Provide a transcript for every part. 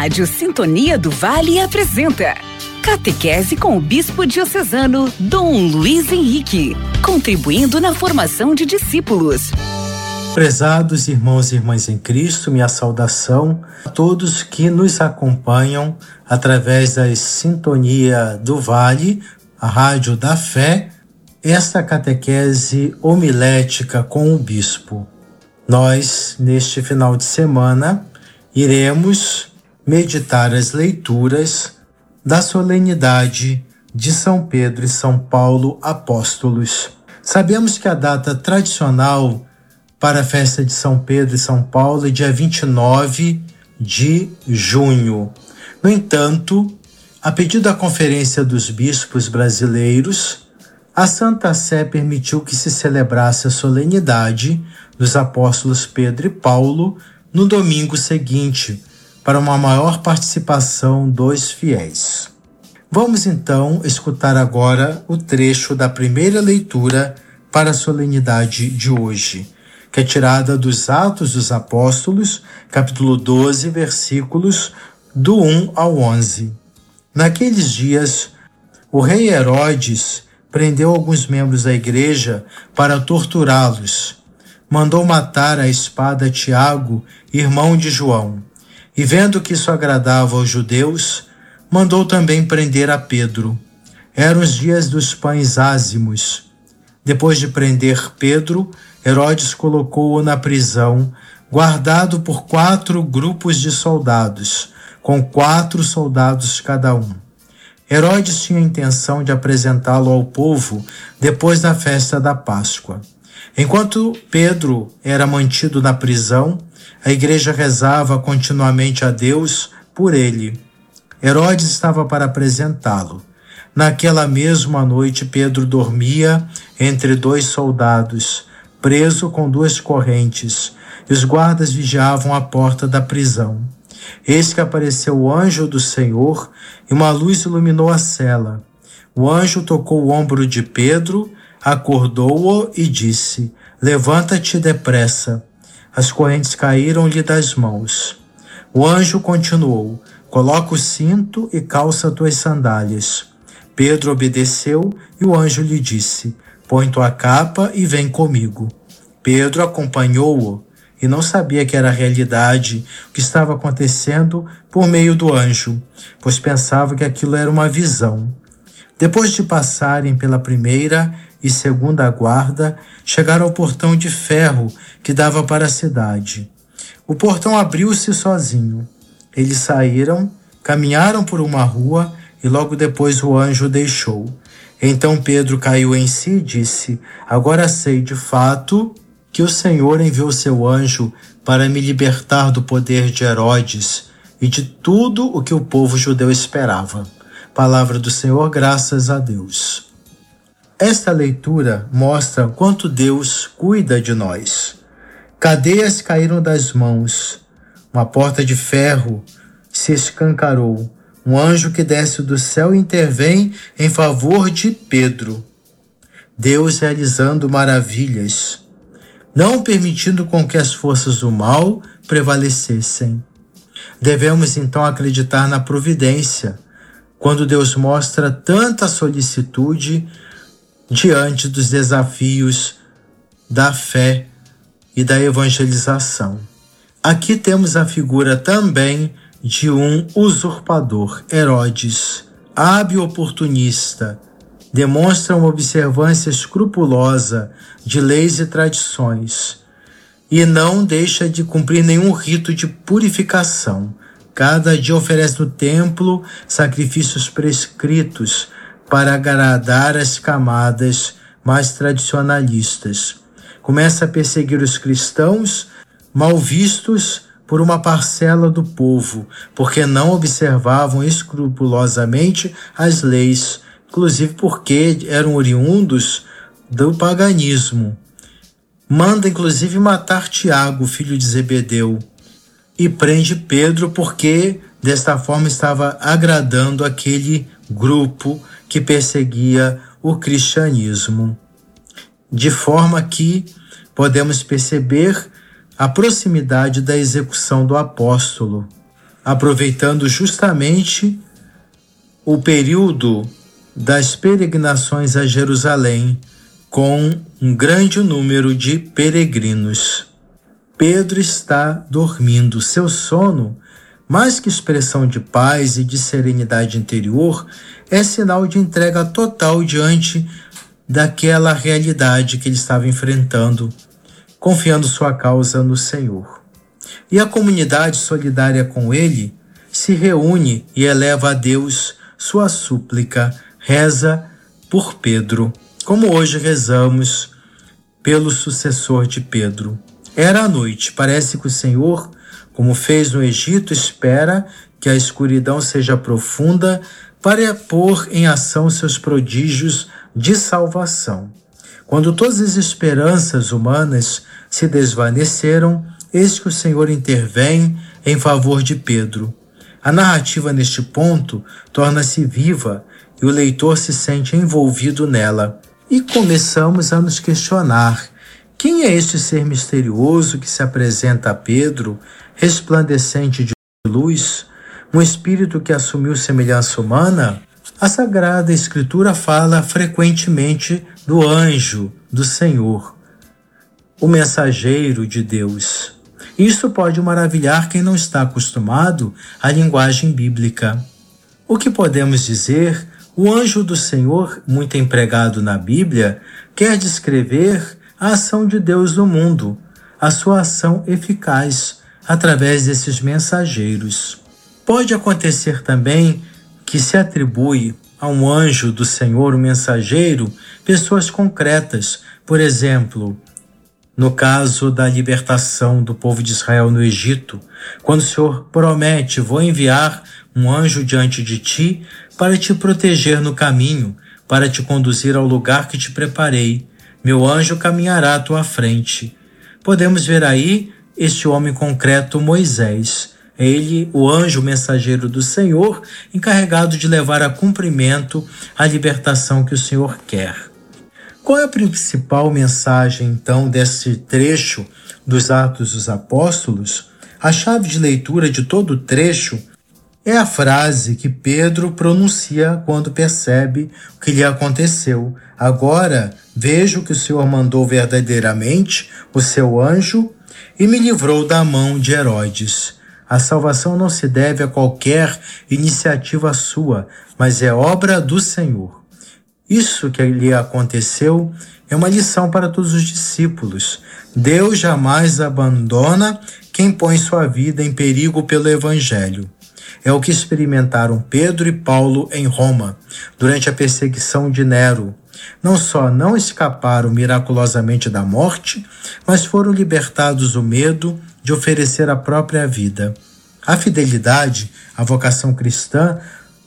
Rádio Sintonia do Vale apresenta Catequese com o Bispo Diocesano Dom Luiz Henrique, contribuindo na formação de discípulos. Prezados irmãos e irmãs em Cristo, minha saudação a todos que nos acompanham através da Sintonia do Vale, a Rádio da Fé, esta catequese homilética com o Bispo. Nós, neste final de semana, iremos meditar as leituras da solenidade de São Pedro e São Paulo apóstolos. Sabemos que a data tradicional para a festa de São Pedro e São Paulo é dia 29 de junho. No entanto, a pedido da Conferência dos Bispos Brasileiros, a Santa Sé permitiu que se celebrasse a solenidade dos apóstolos Pedro e Paulo no domingo seguinte, para uma maior participação dos fiéis. Vamos então escutar agora o trecho da primeira leitura para a solenidade de hoje, que é tirada dos Atos dos Apóstolos, capítulo 12, versículos do 1 ao 11. Naqueles dias, o rei Herodes prendeu alguns membros da igreja para torturá-los mandou matar a espada Tiago, irmão de João. E vendo que isso agradava aos judeus, mandou também prender a Pedro. Eram os dias dos pães ázimos. Depois de prender Pedro, Herodes colocou-o na prisão, guardado por quatro grupos de soldados, com quatro soldados cada um. Herodes tinha a intenção de apresentá-lo ao povo depois da festa da Páscoa. Enquanto Pedro era mantido na prisão, a igreja rezava continuamente a Deus por ele. Herodes estava para apresentá-lo. Naquela mesma noite, Pedro dormia entre dois soldados, preso com duas correntes, e os guardas vigiavam a porta da prisão. Eis que apareceu o anjo do Senhor e uma luz iluminou a cela. O anjo tocou o ombro de Pedro acordou-o e disse: Levanta-te depressa. As correntes caíram-lhe das mãos. O anjo continuou: Coloca o cinto e calça tuas sandálias. Pedro obedeceu e o anjo lhe disse: Põe tua capa e vem comigo. Pedro acompanhou-o e não sabia que era realidade o que estava acontecendo por meio do anjo, pois pensava que aquilo era uma visão. Depois de passarem pela primeira e segunda guarda chegaram ao portão de ferro que dava para a cidade. O portão abriu-se sozinho. Eles saíram, caminharam por uma rua e logo depois o anjo deixou. Então Pedro caiu em si e disse: Agora sei de fato que o Senhor enviou seu anjo para me libertar do poder de Herodes e de tudo o que o povo judeu esperava. Palavra do Senhor, graças a Deus. Esta leitura mostra quanto Deus cuida de nós. Cadeias caíram das mãos, uma porta de ferro se escancarou. Um anjo que desce do céu intervém em favor de Pedro. Deus realizando maravilhas, não permitindo com que as forças do mal prevalecessem. Devemos então acreditar na providência, quando Deus mostra tanta solicitude diante dos desafios da fé e da evangelização. Aqui temos a figura também de um usurpador, Herodes, hábil oportunista, demonstra uma observância escrupulosa de leis e tradições e não deixa de cumprir nenhum rito de purificação. Cada dia oferece no templo sacrifícios prescritos para agradar as camadas mais tradicionalistas. Começa a perseguir os cristãos mal vistos por uma parcela do povo, porque não observavam escrupulosamente as leis, inclusive porque eram oriundos do paganismo. Manda inclusive matar Tiago, filho de Zebedeu, e prende Pedro porque desta forma estava agradando aquele grupo que perseguia o cristianismo. De forma que podemos perceber a proximidade da execução do apóstolo. aproveitando justamente o período das peregrinações a Jerusalém, com um grande número de peregrinos. Pedro está dormindo. Seu sono, mais que expressão de paz e de serenidade interior, é sinal de entrega total diante daquela realidade que ele estava enfrentando, confiando sua causa no Senhor. E a comunidade solidária com ele se reúne e eleva a Deus sua súplica, reza por Pedro, como hoje rezamos pelo sucessor de Pedro. Era a noite, parece que o Senhor, como fez no Egito, espera que a escuridão seja profunda para pôr em ação seus prodígios de salvação. Quando todas as esperanças humanas se desvaneceram, eis que o Senhor intervém em favor de Pedro. A narrativa neste ponto torna-se viva e o leitor se sente envolvido nela. E começamos a nos questionar: quem é este ser misterioso que se apresenta a Pedro, resplandecente de luz, um espírito que assumiu semelhança humana? A Sagrada Escritura fala frequentemente do anjo do Senhor, o mensageiro de Deus. Isso pode maravilhar quem não está acostumado à linguagem bíblica. O que podemos dizer? O anjo do Senhor, muito empregado na Bíblia, quer descrever a ação de Deus no mundo, a sua ação eficaz através desses mensageiros. Pode acontecer também que se atribui a um anjo do Senhor, o mensageiro, pessoas concretas, por exemplo, no caso da libertação do povo de Israel no Egito, quando o Senhor promete: Vou enviar um anjo diante de ti para te proteger no caminho, para te conduzir ao lugar que te preparei. Meu anjo caminhará à tua frente. Podemos ver aí este homem concreto, Moisés. É ele, o anjo mensageiro do Senhor, encarregado de levar a cumprimento a libertação que o Senhor quer. Qual é a principal mensagem, então, desse trecho dos Atos dos Apóstolos? A chave de leitura de todo o trecho é a frase que Pedro pronuncia quando percebe o que lhe aconteceu. Agora vejo que o Senhor mandou verdadeiramente o seu anjo e me livrou da mão de Herodes. A salvação não se deve a qualquer iniciativa sua, mas é obra do Senhor. Isso que lhe aconteceu é uma lição para todos os discípulos. Deus jamais abandona quem põe sua vida em perigo pelo Evangelho. É o que experimentaram Pedro e Paulo em Roma, durante a perseguição de Nero. Não só não escaparam miraculosamente da morte, mas foram libertados do medo de oferecer a própria vida. A fidelidade, a vocação cristã,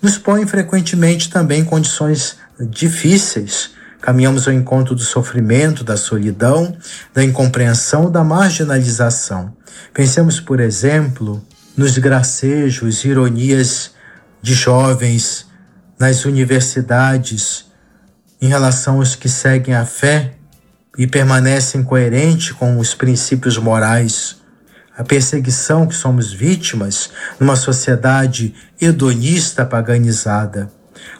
nos põe frequentemente também em condições difíceis. Caminhamos ao encontro do sofrimento, da solidão, da incompreensão, da marginalização. Pensemos, por exemplo, nos gracejos, ironias de jovens nas universidades em relação aos que seguem a fé e permanecem coerentes com os princípios morais. A perseguição que somos vítimas numa sociedade hedonista paganizada.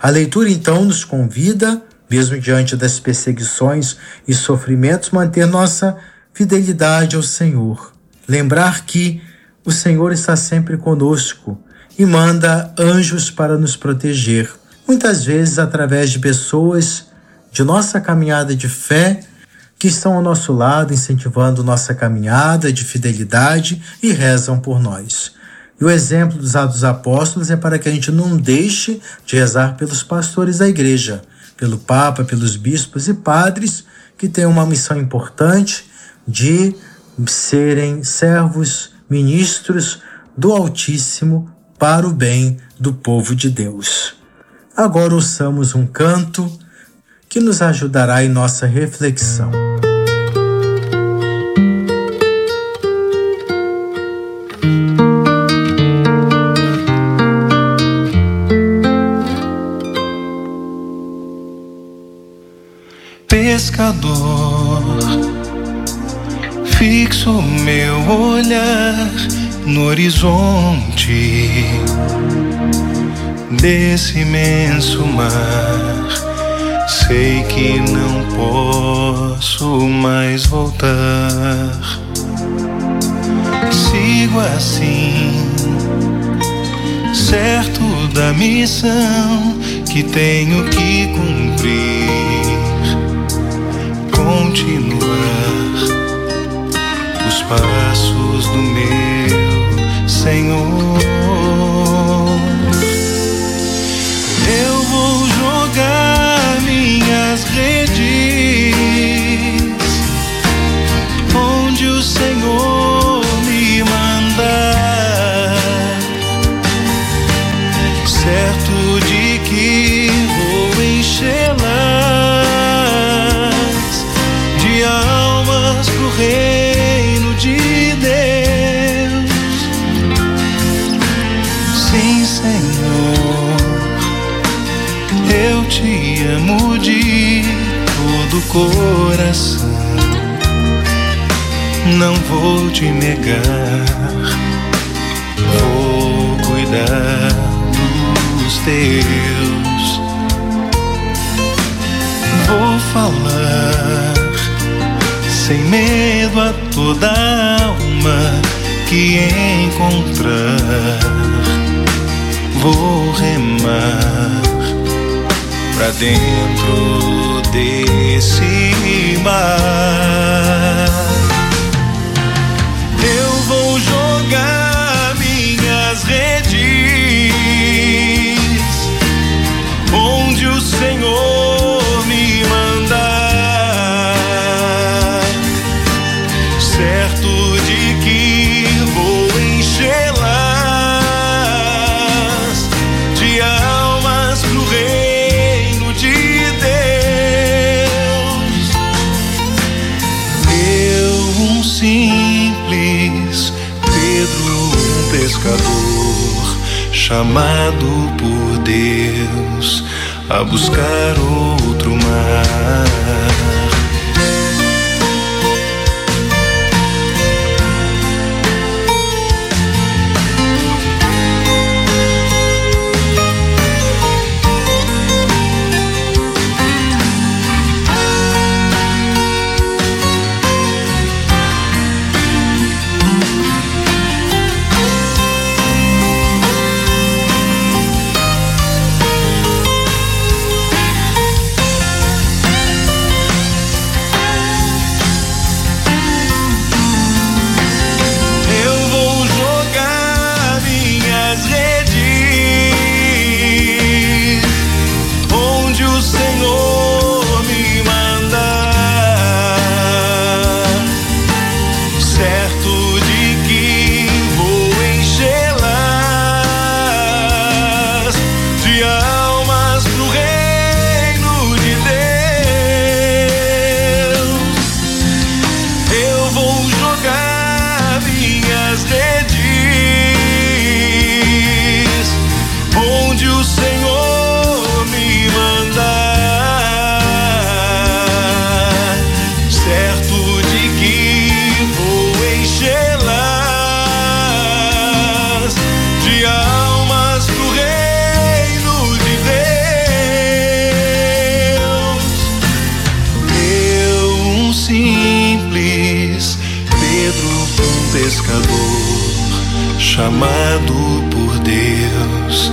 A leitura então nos convida, mesmo diante das perseguições e sofrimentos, manter nossa fidelidade ao Senhor. Lembrar que o Senhor está sempre conosco e manda anjos para nos proteger, muitas vezes através de pessoas de nossa caminhada de fé que estão ao nosso lado, incentivando nossa caminhada de fidelidade e rezam por nós. E o exemplo dos Atos Apóstolos é para que a gente não deixe de rezar pelos pastores da igreja, pelo Papa, pelos bispos e padres que têm uma missão importante de serem servos ministros do Altíssimo para o bem do povo de Deus. Agora ouçamos um canto que nos ajudará em nossa reflexão. Pescador fixo meu olhar no horizonte desse imenso mar. Sei que não posso mais voltar. Sigo assim, certo da missão que tenho que cumprir. Continuar os passos do meu Senhor. Redes te amo de todo coração. Não vou te negar, vou cuidar dos teus. Vou falar sem medo a toda alma que encontrar. Vou remar pra dentro desse mar. Eu vou jogar minhas redes chamado por Deus a buscar outro mar. Enchê-las chamado por Deus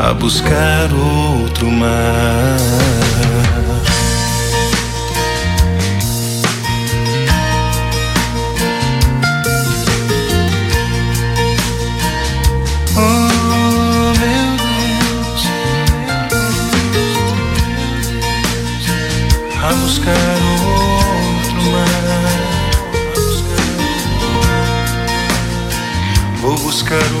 a buscar outro mar. Oh, a buscar outro mar. Vou buscar outro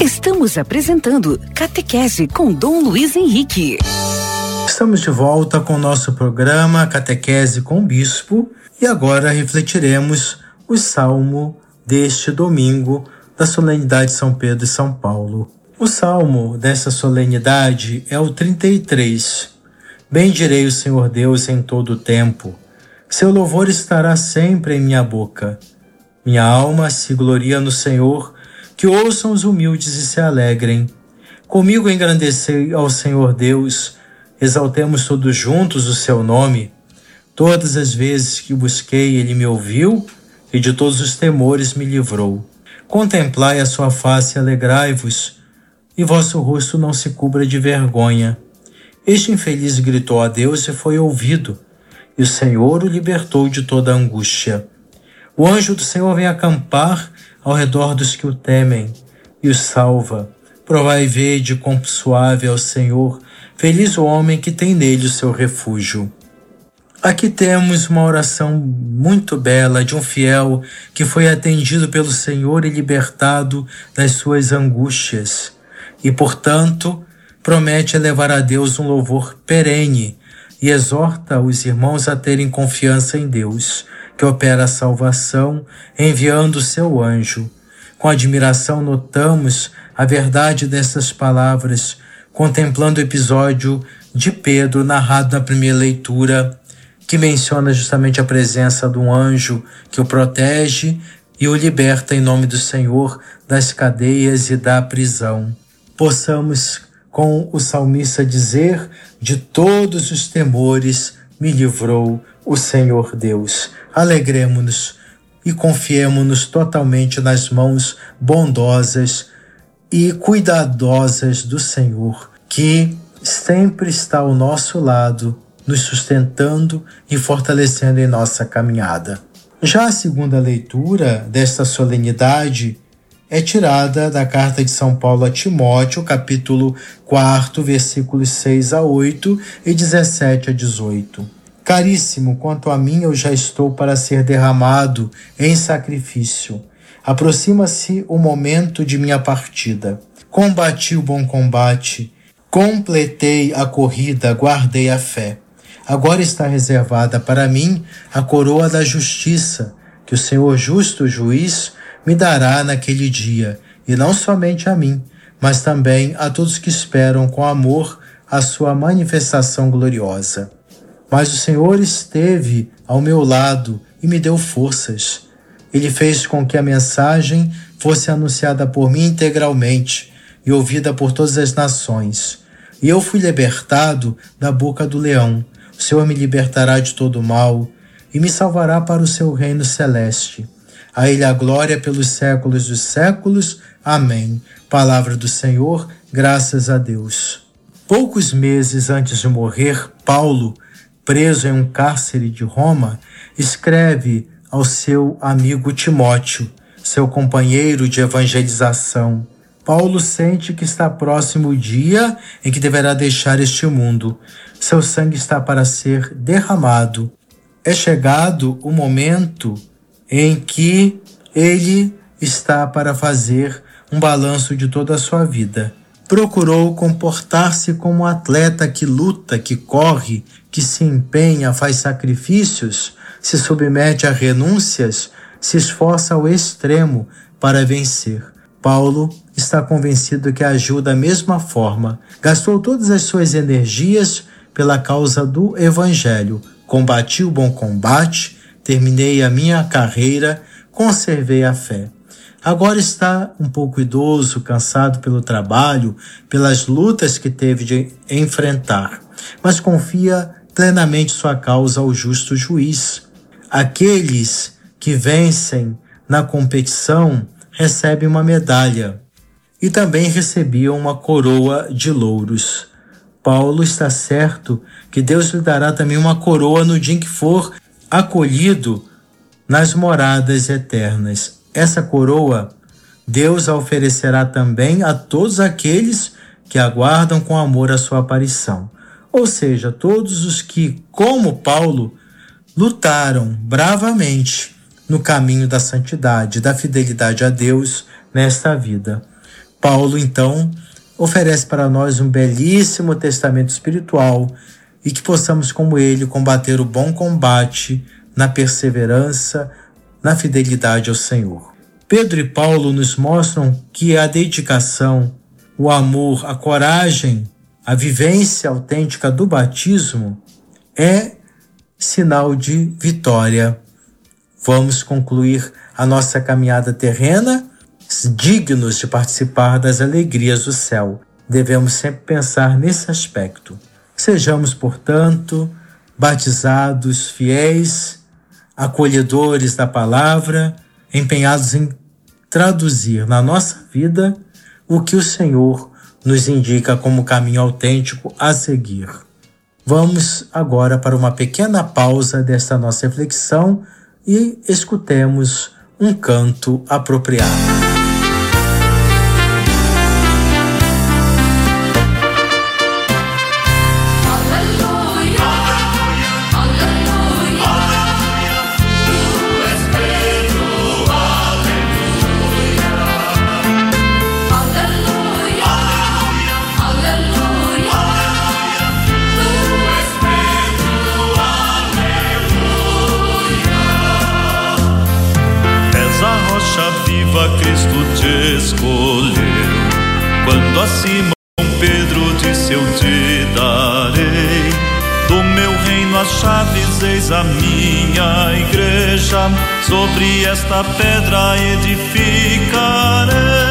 Estamos apresentando Catequese com Dom Luiz Henrique. Estamos de volta com o nosso programa Catequese com o Bispo e agora refletiremos o salmo deste domingo da solenidade de São Pedro e São Paulo. O salmo dessa solenidade é o 33. Bendirei o Senhor Deus em todo o tempo. Seu louvor estará sempre em minha boca. Minha alma se gloria no Senhor, que ouçam os humildes e se alegrem. Comigo engrandecei ao Senhor Deus, exaltemos todos juntos o seu nome. Todas as vezes que busquei, ele me ouviu e de todos os temores me livrou. Contemplai a sua face e alegrai-vos, e vosso rosto não se cubra de vergonha. Este infeliz gritou a Deus e foi ouvido, e o Senhor o libertou de toda angústia. O anjo do Senhor vem acampar ao redor dos que o temem e os salva. Provai e vede quão suave é o Senhor, feliz o homem que tem nele o seu refúgio. Aqui temos uma oração muito bela de um fiel que foi atendido pelo Senhor e libertado das suas angústias, e, portanto, promete elevar a Deus um louvor perene e exorta os irmãos a terem confiança em Deus, que opera a salvação, enviando seu anjo. Com admiração notamos a verdade dessas palavras, contemplando o episódio de Pedro narrado na primeira leitura que menciona justamente a presença de um anjo que o protege e o liberta em nome do Senhor das cadeias e da prisão. Possamos, com o salmista, dizer: De todos os temores me livrou o Senhor Deus. Alegremos-nos e confiemos-nos totalmente nas mãos bondosas e cuidadosas do Senhor, que sempre está ao nosso lado nos sustentando e fortalecendo em nossa caminhada. Já a segunda leitura desta solenidade é tirada da carta de São Paulo a Timóteo, capítulo 4, versículos 6 a 8 e 17 a 18. Caríssimo, quanto a mim, eu já estou para ser derramado em sacrifício. Aproxima-se o momento de minha partida. Combati o bom combate, completei a corrida, guardei a fé. Agora está reservada para mim a coroa da justiça, que o Senhor justo juiz me dará naquele dia, e não somente a mim, mas também a todos que esperam com amor a sua manifestação gloriosa. Mas o Senhor esteve ao meu lado e me deu forças. Ele fez com que a mensagem fosse anunciada por mim integralmente e ouvida por todas as nações. E eu fui libertado da boca do leão o Senhor me libertará de todo mal e me salvará para o seu reino celeste. A Ele a glória pelos séculos dos séculos. Amém. Palavra do Senhor, graças a Deus. Poucos meses antes de morrer, Paulo, preso em um cárcere de Roma, escreve ao seu amigo Timóteo, seu companheiro de evangelização. Paulo sente que está próximo o dia em que deverá deixar este mundo. Seu sangue está para ser derramado. É chegado o momento em que ele está para fazer um balanço de toda a sua vida. Procurou comportar-se como um atleta que luta, que corre, que se empenha, faz sacrifícios, se submete a renúncias, se esforça ao extremo para vencer. Paulo está convencido que agiu da mesma forma. Gastou todas as suas energias pela causa do Evangelho. Combati o bom combate, terminei a minha carreira, conservei a fé. Agora está um pouco idoso, cansado pelo trabalho, pelas lutas que teve de enfrentar, mas confia plenamente sua causa ao justo juiz. Aqueles que vencem na competição recebe uma medalha e também recebiam uma coroa de louros. Paulo está certo que Deus lhe dará também uma coroa no dia em que for acolhido nas moradas eternas. Essa coroa Deus a oferecerá também a todos aqueles que aguardam com amor a sua aparição. Ou seja, todos os que, como Paulo, lutaram bravamente no caminho da santidade, da fidelidade a Deus nesta vida. Paulo, então, oferece para nós um belíssimo testamento espiritual e que possamos, como ele, combater o bom combate na perseverança, na fidelidade ao Senhor. Pedro e Paulo nos mostram que a dedicação, o amor, a coragem, a vivência autêntica do batismo é sinal de vitória. Vamos concluir a nossa caminhada terrena dignos de participar das alegrias do céu. Devemos sempre pensar nesse aspecto. Sejamos, portanto, batizados, fiéis, acolhedores da palavra, empenhados em traduzir na nossa vida o que o Senhor nos indica como caminho autêntico a seguir. Vamos agora para uma pequena pausa desta nossa reflexão e escutemos um canto apropriado. A minha igreja, sobre esta pedra edificarei.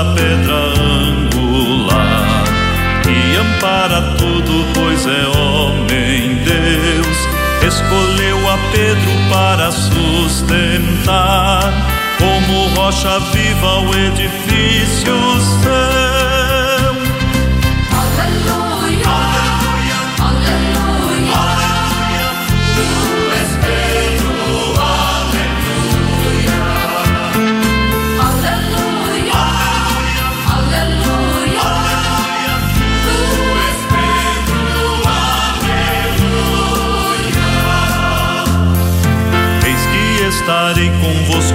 A pedra angular que ampara tudo, pois é homem Deus. Escolheu a Pedro para sustentar, como rocha viva o edifício seu.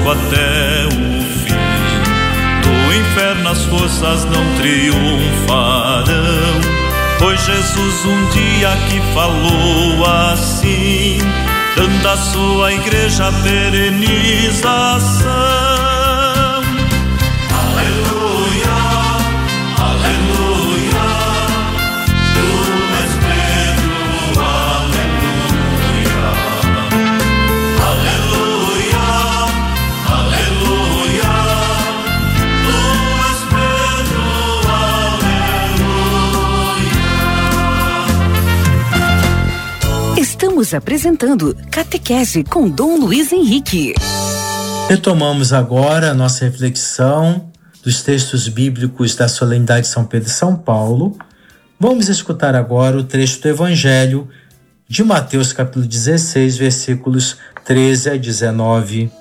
Convosco até o fim. Do inferno as forças não triunfarão. Pois Jesus um dia que falou assim, dando a sua igreja perenização. Estamos apresentando Catequese com Dom Luiz Henrique. Retomamos agora a nossa reflexão dos textos bíblicos da solenidade de São Pedro e São Paulo. Vamos escutar agora o trecho do Evangelho de Mateus capítulo 16, versículos 13 a 19.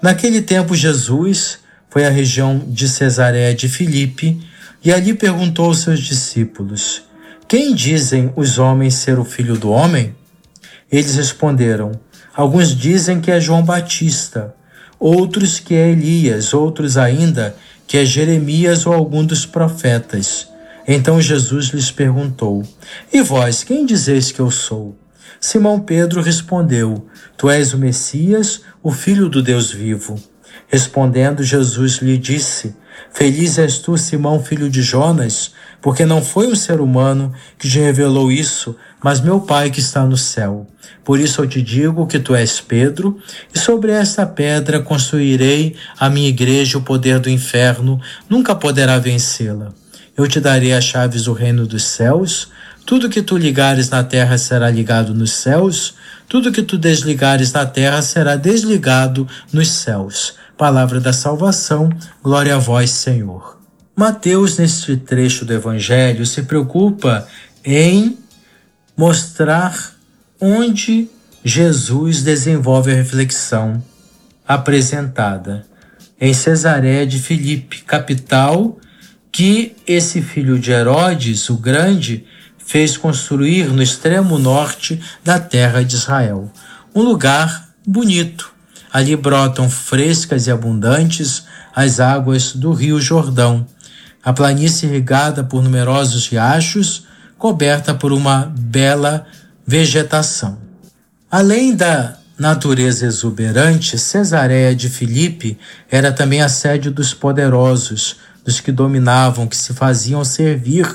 Naquele tempo Jesus foi à região de Cesareia de Filipe e ali perguntou aos seus discípulos: Quem dizem os homens ser o filho do homem? Eles responderam: Alguns dizem que é João Batista, outros que é Elias, outros ainda que é Jeremias ou algum dos profetas. Então Jesus lhes perguntou: E vós, quem dizeis que eu sou? Simão Pedro respondeu: Tu és o Messias, o Filho do Deus vivo. Respondendo, Jesus lhe disse: Feliz és tu, Simão, filho de Jonas, porque não foi um ser humano que te revelou isso, mas meu Pai que está no céu. Por isso eu te digo que tu és Pedro, e sobre esta pedra construirei a minha igreja, o poder do inferno nunca poderá vencê-la. Eu te darei as chaves do reino dos céus. Tudo que tu ligares na terra será ligado nos céus, tudo que tu desligares na terra será desligado nos céus. Palavra da salvação, glória a vós, Senhor. Mateus, neste trecho do Evangelho, se preocupa em mostrar onde Jesus desenvolve a reflexão apresentada em Cesareia de Filipe, capital que esse filho de Herodes, o Grande, fez construir no extremo norte da terra de Israel. Um lugar bonito. Ali brotam frescas e abundantes as águas do rio Jordão. A planície irrigada por numerosos riachos, coberta por uma bela vegetação. Além da natureza exuberante, Cesareia de Filipe era também a sede dos poderosos, dos que dominavam, que se faziam servir,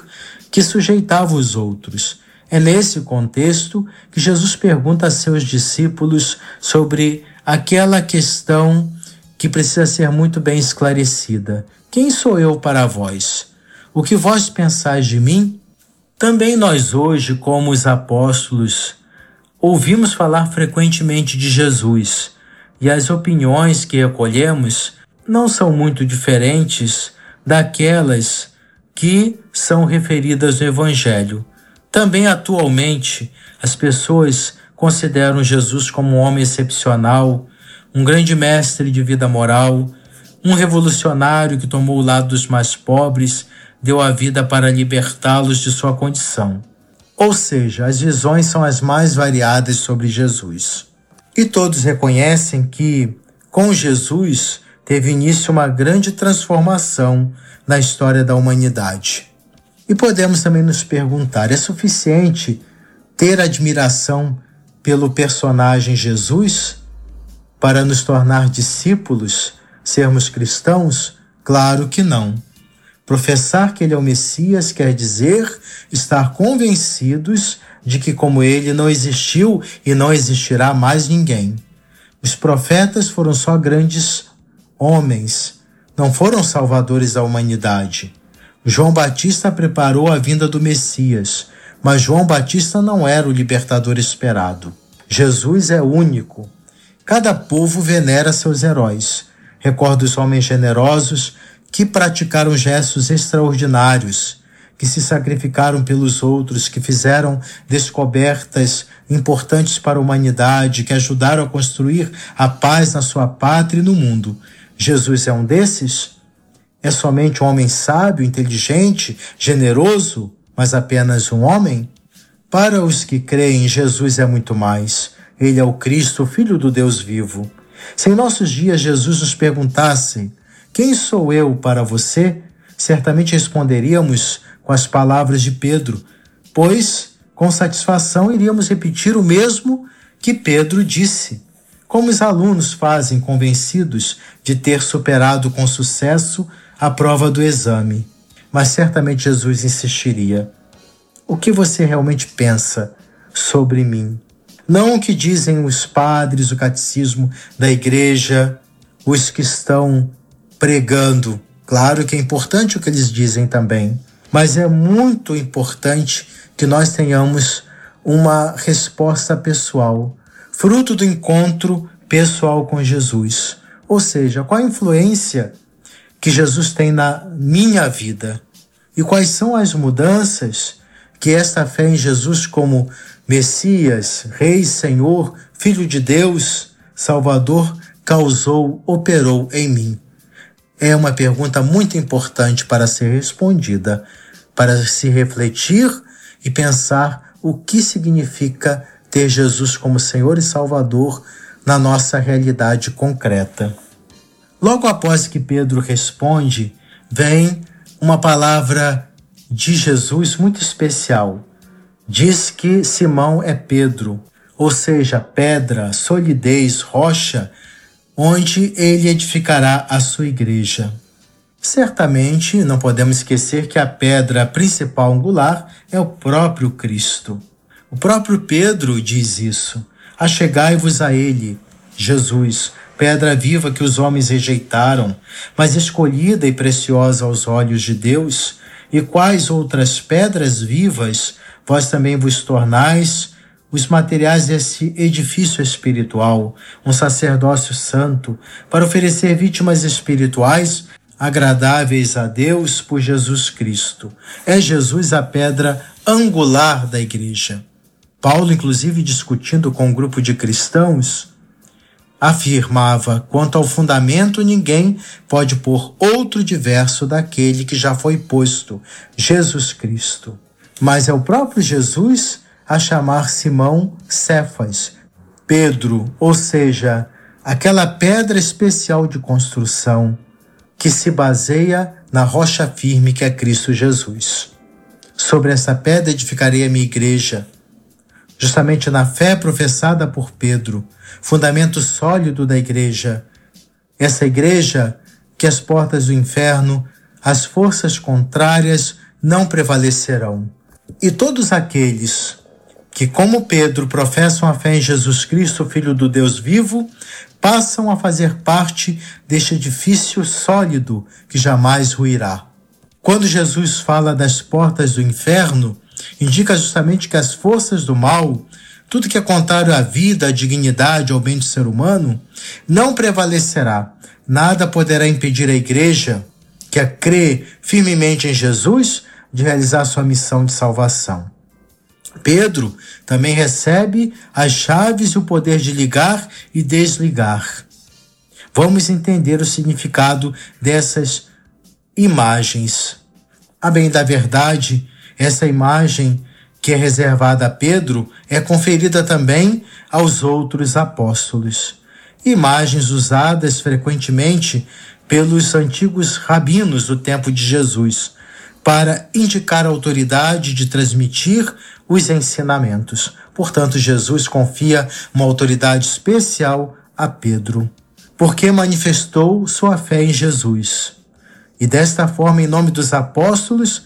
que sujeitavam os outros. É nesse contexto que Jesus pergunta a seus discípulos sobre aquela questão que precisa ser muito bem esclarecida: Quem sou eu para vós? O que vós pensais de mim? Também nós hoje, como os apóstolos, ouvimos falar frequentemente de Jesus e as opiniões que recolhemos não são muito diferentes daquelas que são referidas no Evangelho. Também atualmente as pessoas consideram Jesus como um homem excepcional, um grande mestre de vida moral, um revolucionário que tomou o lado dos mais pobres, deu a vida para libertá-los de sua condição. Ou seja, as visões são as mais variadas sobre Jesus. E todos reconhecem que, com Jesus, teve início uma grande transformação na história da humanidade. E podemos também nos perguntar: é suficiente ter admiração pelo personagem Jesus para nos tornar discípulos, sermos cristãos? Claro que não. Professar que ele é o Messias quer dizer estar convencidos de que, como ele, não existiu e não existirá mais ninguém. Os profetas foram só grandes homens, não foram salvadores da humanidade. João Batista preparou a vinda do Messias, mas João Batista não era o libertador esperado. Jesus é único. Cada povo venera seus heróis. Recorda os homens generosos que praticaram gestos extraordinários, que se sacrificaram pelos outros, que fizeram descobertas importantes para a humanidade, que ajudaram a construir a paz na sua pátria e no mundo. Jesus é um desses? É somente um homem sábio, inteligente, generoso, mas apenas um homem? Para os que creem, Jesus é muito mais. Ele é o Cristo, o Filho do Deus vivo. Se em nossos dias Jesus nos perguntasse quem sou eu para você? Certamente responderíamos com as palavras de Pedro, pois com satisfação iríamos repetir o mesmo que Pedro disse. Como os alunos fazem convencidos de ter superado com sucesso a prova do exame. Mas certamente Jesus insistiria: O que você realmente pensa sobre mim? Não o que dizem os padres, o catecismo da igreja, os que estão pregando. Claro que é importante o que eles dizem também, mas é muito importante que nós tenhamos uma resposta pessoal, fruto do encontro pessoal com Jesus. Ou seja, qual a influência que Jesus tem na minha vida e quais são as mudanças que esta fé em Jesus como Messias, Rei, Senhor, Filho de Deus, Salvador causou, operou em mim é uma pergunta muito importante para ser respondida, para se refletir e pensar o que significa ter Jesus como Senhor e Salvador na nossa realidade concreta. Logo após que Pedro responde, vem uma palavra de Jesus muito especial. Diz que Simão é Pedro, ou seja, pedra, solidez, rocha onde ele edificará a sua igreja. Certamente não podemos esquecer que a pedra principal angular é o próprio Cristo. O próprio Pedro diz isso. Achegai-vos a ele, Jesus, pedra viva que os homens rejeitaram, mas escolhida e preciosa aos olhos de Deus, e quais outras pedras vivas vós também vos tornais os materiais desse edifício espiritual, um sacerdócio santo, para oferecer vítimas espirituais agradáveis a Deus por Jesus Cristo. É Jesus a pedra angular da igreja. Paulo, inclusive, discutindo com um grupo de cristãos, afirmava: quanto ao fundamento, ninguém pode pôr outro diverso daquele que já foi posto, Jesus Cristo. Mas é o próprio Jesus a chamar Simão Cefas, Pedro, ou seja, aquela pedra especial de construção que se baseia na rocha firme que é Cristo Jesus. Sobre essa pedra edificarei a minha igreja, justamente na fé professada por Pedro, fundamento sólido da igreja. Essa igreja que as portas do inferno, as forças contrárias não prevalecerão. E todos aqueles que, como Pedro, professam a fé em Jesus Cristo, Filho do Deus vivo, passam a fazer parte deste edifício sólido que jamais ruirá. Quando Jesus fala das portas do inferno, indica justamente que as forças do mal, tudo que é contrário à vida, à dignidade, ao bem do ser humano, não prevalecerá. Nada poderá impedir a igreja, que a crê firmemente em Jesus, de realizar sua missão de salvação. Pedro também recebe as chaves e o poder de ligar e desligar. Vamos entender o significado dessas imagens. A bem da verdade, essa imagem que é reservada a Pedro é conferida também aos outros apóstolos. Imagens usadas frequentemente pelos antigos rabinos do tempo de Jesus para indicar a autoridade de transmitir os ensinamentos. Portanto, Jesus confia uma autoridade especial a Pedro, porque manifestou sua fé em Jesus. E desta forma, em nome dos apóstolos,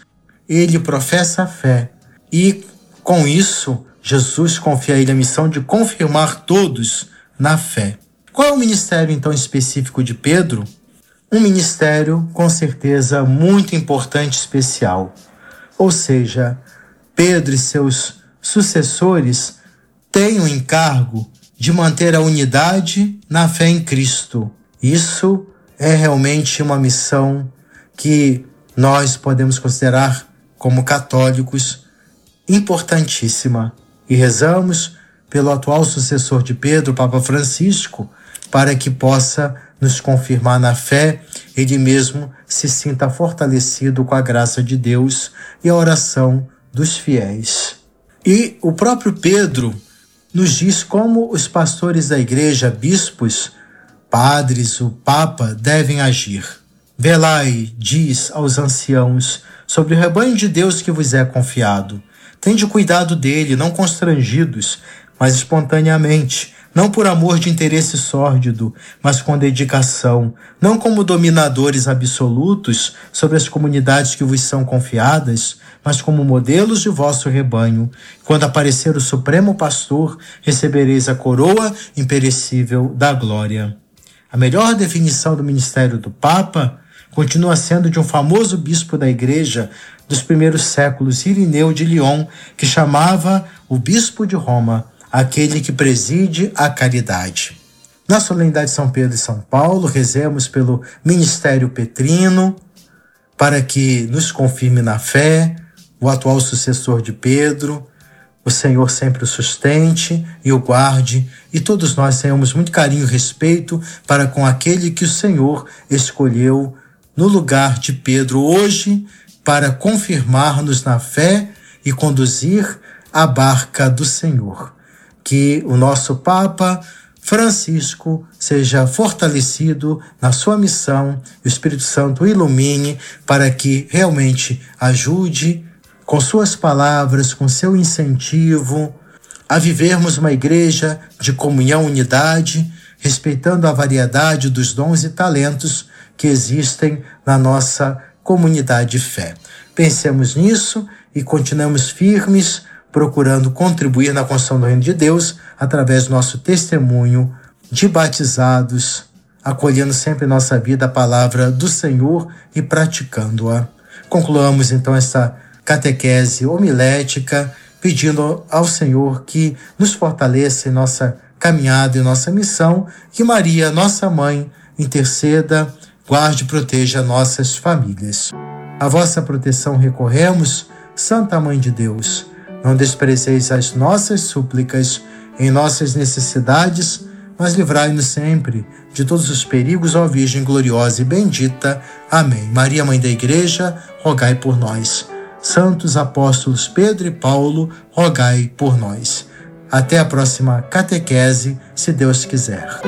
ele professa a fé. E com isso, Jesus confia a ele a missão de confirmar todos na fé. Qual é o ministério então específico de Pedro? Um ministério com certeza muito importante, especial. Ou seja, Pedro e seus sucessores têm o encargo de manter a unidade na fé em Cristo. Isso é realmente uma missão que nós podemos considerar como católicos importantíssima. E rezamos pelo atual sucessor de Pedro, Papa Francisco, para que possa nos confirmar na fé, ele mesmo se sinta fortalecido com a graça de Deus e a oração dos fiéis. E o próprio Pedro nos diz como os pastores da igreja, bispos, padres, o Papa devem agir. Velai, diz aos anciãos, sobre o rebanho de Deus que vos é confiado. Tende cuidado dele, não constrangidos, mas espontaneamente, não por amor de interesse sórdido, mas com dedicação, não como dominadores absolutos sobre as comunidades que vos são confiadas, mas como modelos de vosso rebanho. Quando aparecer o Supremo Pastor, recebereis a coroa imperecível da glória. A melhor definição do ministério do Papa continua sendo de um famoso bispo da Igreja dos primeiros séculos, Irineu de Lyon, que chamava o bispo de Roma aquele que preside a caridade. Na solenidade de São Pedro e São Paulo, rezemos pelo ministério petrino, para que nos confirme na fé, o atual sucessor de Pedro, o Senhor sempre o sustente e o guarde, e todos nós tenhamos muito carinho e respeito para com aquele que o Senhor escolheu no lugar de Pedro hoje para confirmar-nos na fé e conduzir a barca do Senhor que o nosso Papa Francisco seja fortalecido na sua missão, o Espírito Santo ilumine para que realmente ajude com suas palavras, com seu incentivo, a vivermos uma igreja de comunhão, unidade, respeitando a variedade dos dons e talentos que existem na nossa comunidade de fé. Pensemos nisso e continuemos firmes procurando contribuir na construção do reino de Deus através do nosso testemunho de batizados, acolhendo sempre em nossa vida a palavra do Senhor e praticando-a. Concluamos então esta catequese homilética, pedindo ao Senhor que nos fortaleça em nossa caminhada e nossa missão, que Maria, nossa mãe, interceda, guarde e proteja nossas famílias. A vossa proteção recorremos, Santa Mãe de Deus não desprezeis as nossas súplicas em nossas necessidades, mas livrai-nos sempre de todos os perigos, ó Virgem gloriosa e bendita. Amém. Maria, Mãe da Igreja, rogai por nós. Santos apóstolos Pedro e Paulo, rogai por nós. Até a próxima catequese, se Deus quiser.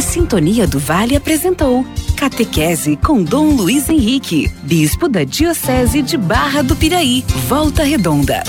A Sintonia do Vale apresentou Catequese com Dom Luiz Henrique, Bispo da Diocese de Barra do Piraí, Volta Redonda.